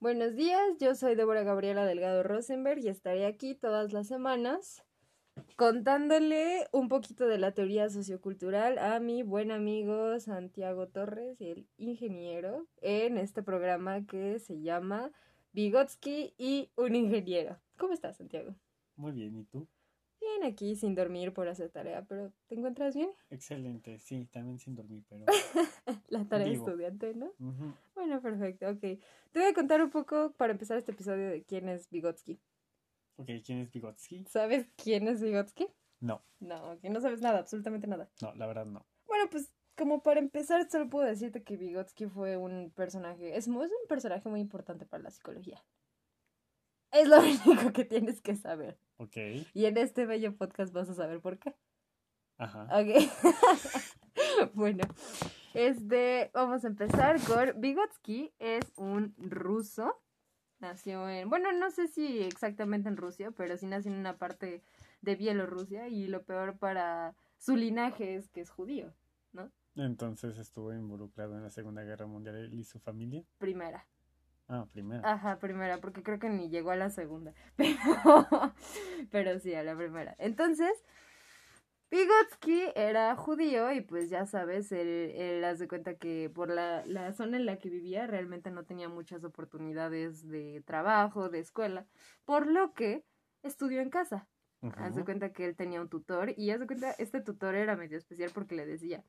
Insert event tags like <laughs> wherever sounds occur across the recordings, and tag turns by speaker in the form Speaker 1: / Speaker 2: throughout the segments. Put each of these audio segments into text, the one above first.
Speaker 1: Buenos días, yo soy Débora Gabriela Delgado Rosenberg y estaré aquí todas las semanas contándole un poquito de la teoría sociocultural a mi buen amigo Santiago Torres, el ingeniero, en este programa que se llama Vygotsky y un ingeniero. ¿Cómo estás, Santiago?
Speaker 2: Muy bien, ¿y tú?
Speaker 1: Bien, aquí sin dormir por hacer tarea, pero ¿te encuentras bien?
Speaker 2: Excelente, sí, también sin dormir, pero... <laughs>
Speaker 1: la tarea
Speaker 2: Vivo.
Speaker 1: estudiante, ¿no? Bueno, perfecto, ok. Te voy a contar un poco para empezar este episodio de quién es Vygotsky.
Speaker 2: Ok, ¿quién es Vygotsky?
Speaker 1: ¿Sabes quién es Vygotsky?
Speaker 2: No,
Speaker 1: No, que no sabes nada, absolutamente nada.
Speaker 2: no, la verdad no.
Speaker 1: Bueno, pues como para empezar, solo puedo decirte que Vygotsky fue un personaje, es, es un personaje muy importante para la psicología. Es lo <laughs> único que tienes que saber.
Speaker 2: Ok,
Speaker 1: Y en este bello podcast vas a saber por qué.
Speaker 2: ajá.
Speaker 1: Ok. <laughs> bueno, este, vamos a empezar con Vygotsky es un ruso. Nació en, bueno, no sé si exactamente en Rusia, pero sí nació en una parte de Bielorrusia y lo peor para su linaje es que es judío,
Speaker 2: Entonces estuvo involucrado en la Segunda Guerra Mundial y su familia.
Speaker 1: primera.
Speaker 2: Ah, primero.
Speaker 1: Ajá, primera, porque creo que ni llegó a la segunda. <laughs> Pero, pero sí, a la primera. Entonces, Vygotsky era judío y pues ya sabes, él, él haz de cuenta que por la, la zona en la que vivía realmente no tenía muchas oportunidades de trabajo, de escuela, por lo que estudió en casa. Haz de
Speaker 2: Ujú.
Speaker 1: cuenta que él tenía un tutor y haz de cuenta, este tutor era medio especial porque le decía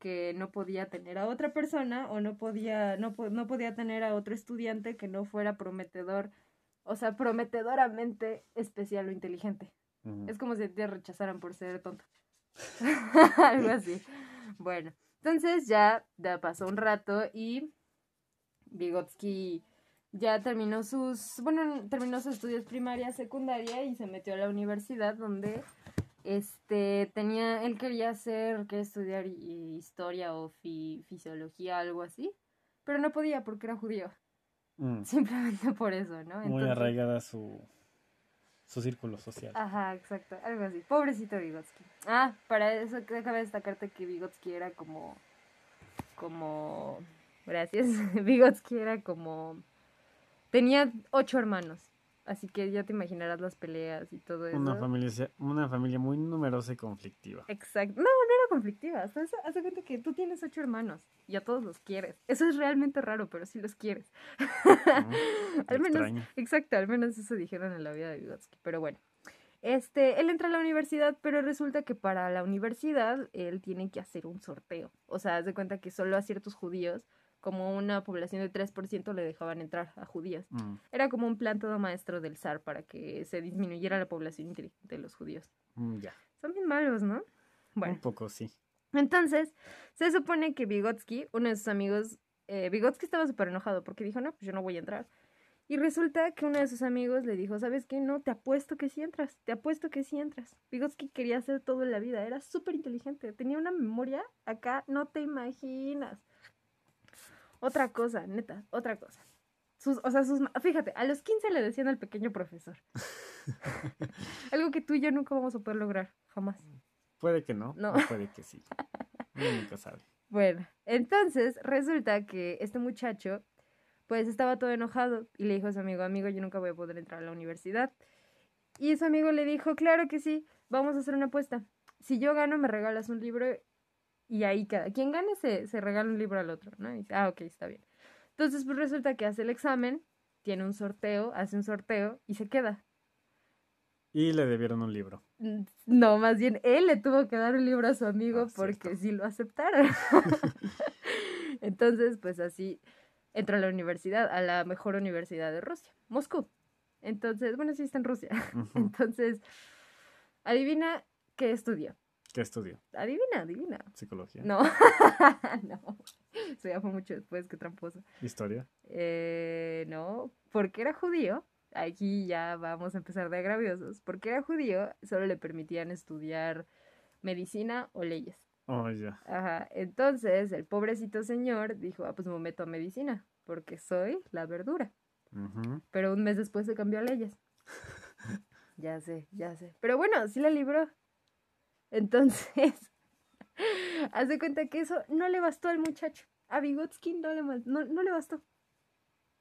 Speaker 1: que no podía tener a otra persona o no podía, no, no podía tener a otro estudiante que no fuera prometedor, o sea, prometedoramente especial o inteligente. Es como si te rechazaran por ser tonto. <laughs> Algo así. Bueno, entonces ya, ya pasó un rato y Vygotsky ya terminó sus, bueno, terminó sus estudios primaria, secundaria y se metió a la universidad donde este tenía, él quería hacer, quería estudiar hi- historia o fi- fisiología, algo así, pero no podía porque era judío,
Speaker 2: Mm, <laughs>
Speaker 1: simplemente por eso, ¿no?
Speaker 2: Muy arraigada su, su círculo social.
Speaker 1: Ajá, exacto, algo así. Pobrecito Vygotsky. Ah, para eso que déjame destacarte que Vygotsky era como, como, gracias, <laughs> Vygotsky era como, tenía ocho hermanos, así que ya te imaginarás las peleas y todo eso.
Speaker 2: Una familia, una familia muy numerosa y conflictiva.
Speaker 1: Exacto, no, no era conflictiva, hasta eso, haz de cuenta que tú tienes ocho hermanos y a todos los quieres. Eso es realmente raro, pero sí los quieres. <laughs> Al menos,
Speaker 2: Extraño.
Speaker 1: exacto, al menos eso dijeron en la vida de Vygotsky, pero bueno. Este, él entra a la universidad, pero resulta que para la universidad él tiene que hacer un sorteo. O sea, haz de cuenta que solo a ciertos judíos, como una población de 3%, le dejaban entrar a judíos.
Speaker 2: Mm,
Speaker 1: Era como un plan todo maestro del zar para que se disminuyera la población inteligente de los judíos.
Speaker 2: mm, ya.
Speaker 1: Son bien malos, ¿no? Bueno.
Speaker 2: Un poco, sí.
Speaker 1: Entonces, se supone que Vygotsky, uno de sus amigos, eh, Vygotsky estaba súper enojado porque dijo, no, pues yo no voy a entrar. Y resulta que uno de sus amigos le dijo, ¿sabes qué? No, te apuesto que sí entras, te apuesto que sí entras. Vygotsky quería hacer todo en la vida, era súper inteligente, tenía una memoria acá, no te imaginas. Otra cosa, neta, otra cosa. Sus, o sea, sus, fíjate, a los 15 le decían al pequeño profesor. <laughs> Algo que tú y yo nunca vamos a poder lograr, jamás.
Speaker 2: Puede que no,
Speaker 1: No.
Speaker 2: o puede que sí. Uno nunca sabe.
Speaker 1: Bueno, entonces resulta que este muchacho pues estaba todo enojado y le dijo a su amigo, amigo, yo nunca voy a poder entrar a la universidad. Y su amigo le dijo, claro que sí, vamos a hacer una apuesta. Si yo gano, me regalas un libro y ahí cada quien gane se, se regala un libro al otro, ¿no? Y dice, ah, ok, está bien. Entonces pues resulta que hace el examen, tiene un sorteo, hace un sorteo y se queda.
Speaker 2: Y le debieron un libro.
Speaker 1: Mm, No, más bien él le tuvo que dar un libro a su amigo
Speaker 2: Ah,
Speaker 1: porque sí lo aceptaron. <laughs> Entonces, pues así entró a la universidad, a la mejor universidad de Rusia, Moscú. Entonces, bueno, sí está en Rusia. <laughs> Entonces, adivina qué estudió.
Speaker 2: ¿Qué estudió?
Speaker 1: Adivina, adivina.
Speaker 2: Psicología.
Speaker 1: No, <laughs> no. Eso ya fue mucho después, qué tramposo.
Speaker 2: Historia.
Speaker 1: Eh, no, porque era judío. Aquí ya vamos a empezar de agraviosos. Porque era judío, solo le permitían estudiar medicina o leyes.
Speaker 2: Oh, ya.
Speaker 1: Ajá. Entonces, el pobrecito señor dijo, ah, pues me meto a medicina, porque soy la verdura. Pero un mes después se cambió a leyes. <laughs> ya sé, ya sé. Pero bueno, sí la libró. Entonces, <laughs> haz de cuenta que eso no le bastó al muchacho. A Vygotsky no le, no, no le bastó.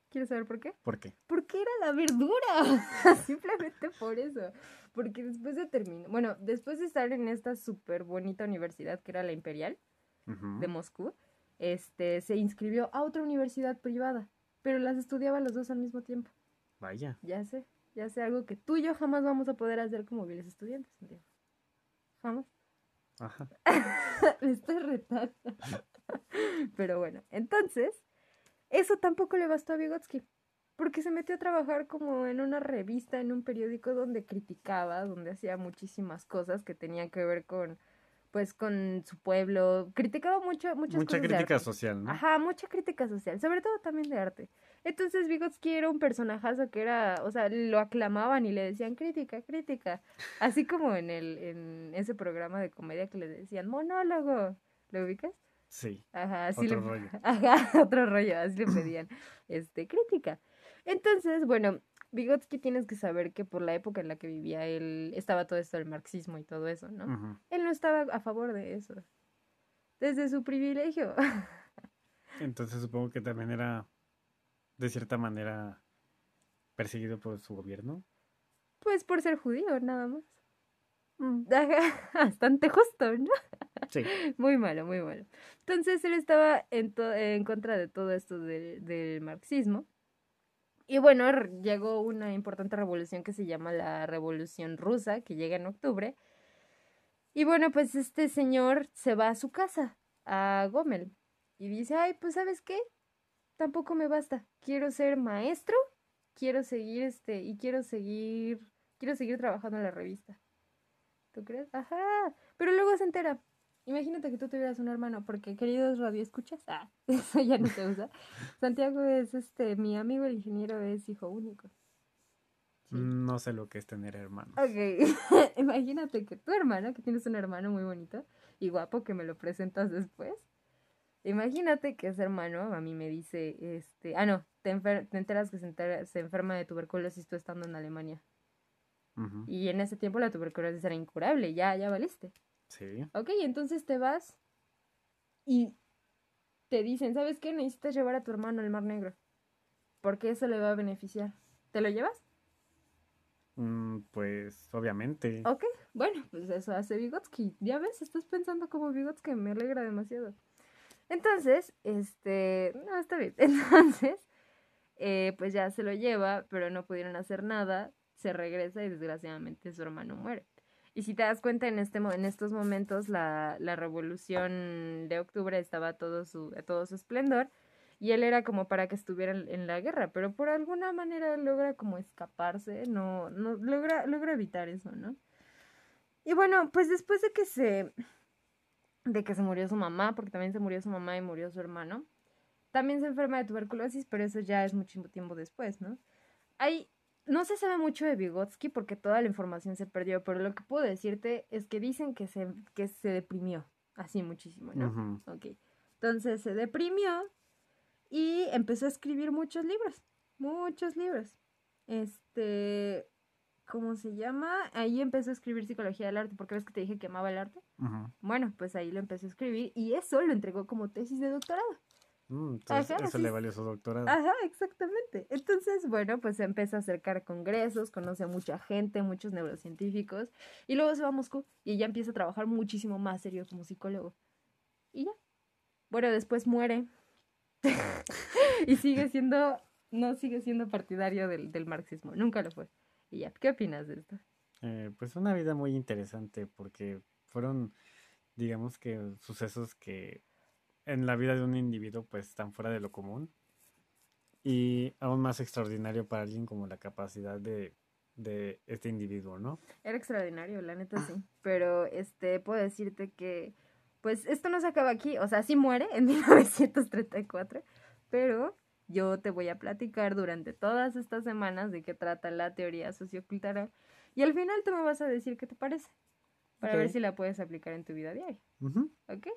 Speaker 1: ¿Quieres saber por qué?
Speaker 2: ¿Por qué?
Speaker 1: Porque era la verdura. <laughs> Simplemente por eso. Porque después de terminar, bueno, después de estar en esta súper bonita universidad que era la Imperial de Moscú, este, se inscribió a otra universidad privada, pero las estudiaba los dos al mismo tiempo.
Speaker 2: Vaya.
Speaker 1: Ya sé, ya sé algo que tú y yo jamás vamos a poder hacer como viles estudiantes. Jamás.
Speaker 2: Ajá.
Speaker 1: Me <laughs> estoy retando. <laughs> Pero bueno, entonces, eso tampoco le bastó a Vygotsky. Porque se metió a trabajar como en una revista, en un periódico donde criticaba, donde hacía muchísimas cosas que tenían que ver con, pues, con su pueblo. Criticaba mucho, muchas
Speaker 2: Mucha
Speaker 1: cosas de
Speaker 2: crítica
Speaker 1: arte.
Speaker 2: social, ¿no?
Speaker 1: Ajá, mucha crítica social, sobre todo también de arte. Entonces Vygotsky era un personajazo que era, o sea, lo aclamaban y le decían crítica, crítica. Así como en el, en ese programa de comedia que le decían monólogo. ¿Lo ubicas?
Speaker 2: Sí.
Speaker 1: Ajá, así
Speaker 2: Otro
Speaker 1: le,
Speaker 2: rollo. <laughs>
Speaker 1: Ajá, otro rollo, así le pedían, <clears throat> este, crítica. Entonces, bueno, Vygotsky tienes que saber que por la época en la que vivía él, estaba todo esto del marxismo y todo eso, ¿no? Él no estaba a favor de eso. Desde su privilegio. <laughs>
Speaker 2: Entonces supongo que también era, de cierta manera, perseguido por su gobierno.
Speaker 1: Pues por ser judío, nada más. <laughs> Ajá, Bastante justo, ¿no?
Speaker 2: Sí. <laughs>
Speaker 1: Muy malo, muy malo. Entonces él estaba en, en contra de todo esto de- del marxismo. Y bueno, llegó una importante revolución que se llama la Revolución Rusa, que llega en octubre. Y bueno, pues este señor se va a su casa, a Gomel, y dice, ay, pues sabes qué, tampoco me basta, quiero ser maestro, quiero seguir este, y quiero seguir, quiero seguir trabajando en la revista. ¿Tú crees? Ajá, pero luego se entera. Imagínate que tú tuvieras un hermano, porque queridos radioescuchas, ah, <laughs> eso ya no se usa. Santiago es este, mi amigo el ingeniero es hijo único. Sí.
Speaker 2: No sé lo que es tener hermanos.
Speaker 1: Ok, <laughs> imagínate que tu hermano, que tienes un hermano muy bonito y guapo que me lo presentas después. Imagínate que ese hermano a mí me dice, este, ah no, te, enfer- te enteras que se, enferma de tuberculosis tú estando en Alemania. Y en ese tiempo la tuberculosis era incurable, ya, ya valiste.
Speaker 2: Sí.
Speaker 1: Ok, entonces te vas y te dicen, ¿sabes qué? Necesitas llevar a tu hermano al Mar Negro. Porque eso le va a beneficiar. ¿Te lo llevas?
Speaker 2: Mm, pues obviamente.
Speaker 1: Ok, bueno, pues eso hace Vygotsky. Ya ves, estás pensando como Vygotsky, me alegra demasiado. Entonces, este, no, está bien. <laughs> Entonces, eh, pues ya se lo lleva, pero no pudieron hacer nada. Se regresa y desgraciadamente su hermano muere. Y si te das cuenta, en, este, en estos momentos la, la revolución de octubre estaba a todo su, todo su esplendor. Y él era como para que estuviera en la guerra, pero por alguna manera logra como escaparse, no, no logra, logra evitar eso, ¿no? Y bueno, pues después de que se de que se murió su mamá, porque también se murió su mamá y murió su hermano, también se enferma de tuberculosis, pero eso ya es mucho tiempo después, ¿no? Hay no se sabe mucho de Vygotsky porque toda la información se perdió, pero lo que puedo decirte es que dicen que se, que se deprimió, así muchísimo, ¿no?
Speaker 2: Ujú.
Speaker 1: Ok. Entonces se deprimió y empezó a escribir muchos libros, muchos libros. Este, ¿cómo se llama? Ahí empezó a escribir psicología del arte, porque ves que te dije que amaba el arte. Bueno, pues ahí lo empezó a escribir y eso lo entregó como tesis de doctorado.
Speaker 2: Mm, entonces
Speaker 1: Ajá,
Speaker 2: eso le valió su doctorado.
Speaker 1: Ajá, exactamente. Entonces, bueno, pues se empieza a acercar a congresos, conoce a mucha gente, muchos neurocientíficos, y luego se va a Moscú y ya empieza a trabajar muchísimo más serio como psicólogo. Y ya. Bueno, después muere. <laughs> y sigue siendo, no sigue siendo partidario del, del marxismo, nunca lo fue. Y ya, ¿qué opinas de esto?
Speaker 2: Eh, pues una vida muy interesante porque fueron, digamos que, sucesos que en la vida de un individuo pues están fuera de lo común y aún más extraordinario para alguien como la capacidad de, de este individuo, ¿no?
Speaker 1: Era extraordinario, la neta sí. <clears throat> Pero este puedo decirte que pues esto no se acaba aquí, o sea, sí muere en <laughs> 1934, pero yo te voy a platicar durante todas estas semanas de qué trata la teoría sociocultural y al final tú me vas a decir qué te parece para ver si la puedes aplicar en tu vida diaria,
Speaker 2: Ujú,
Speaker 1: ¿ok?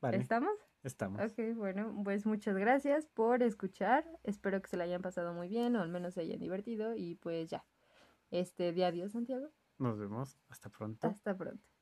Speaker 2: Vale,
Speaker 1: ¿Estamos?
Speaker 2: estamos.
Speaker 1: Ok, bueno, pues muchas gracias por escuchar. Espero que se la hayan pasado muy bien o al menos se hayan divertido y pues ya. Este, de adiós, Santiago.
Speaker 2: Nos vemos. Hasta pronto.
Speaker 1: Hasta pronto.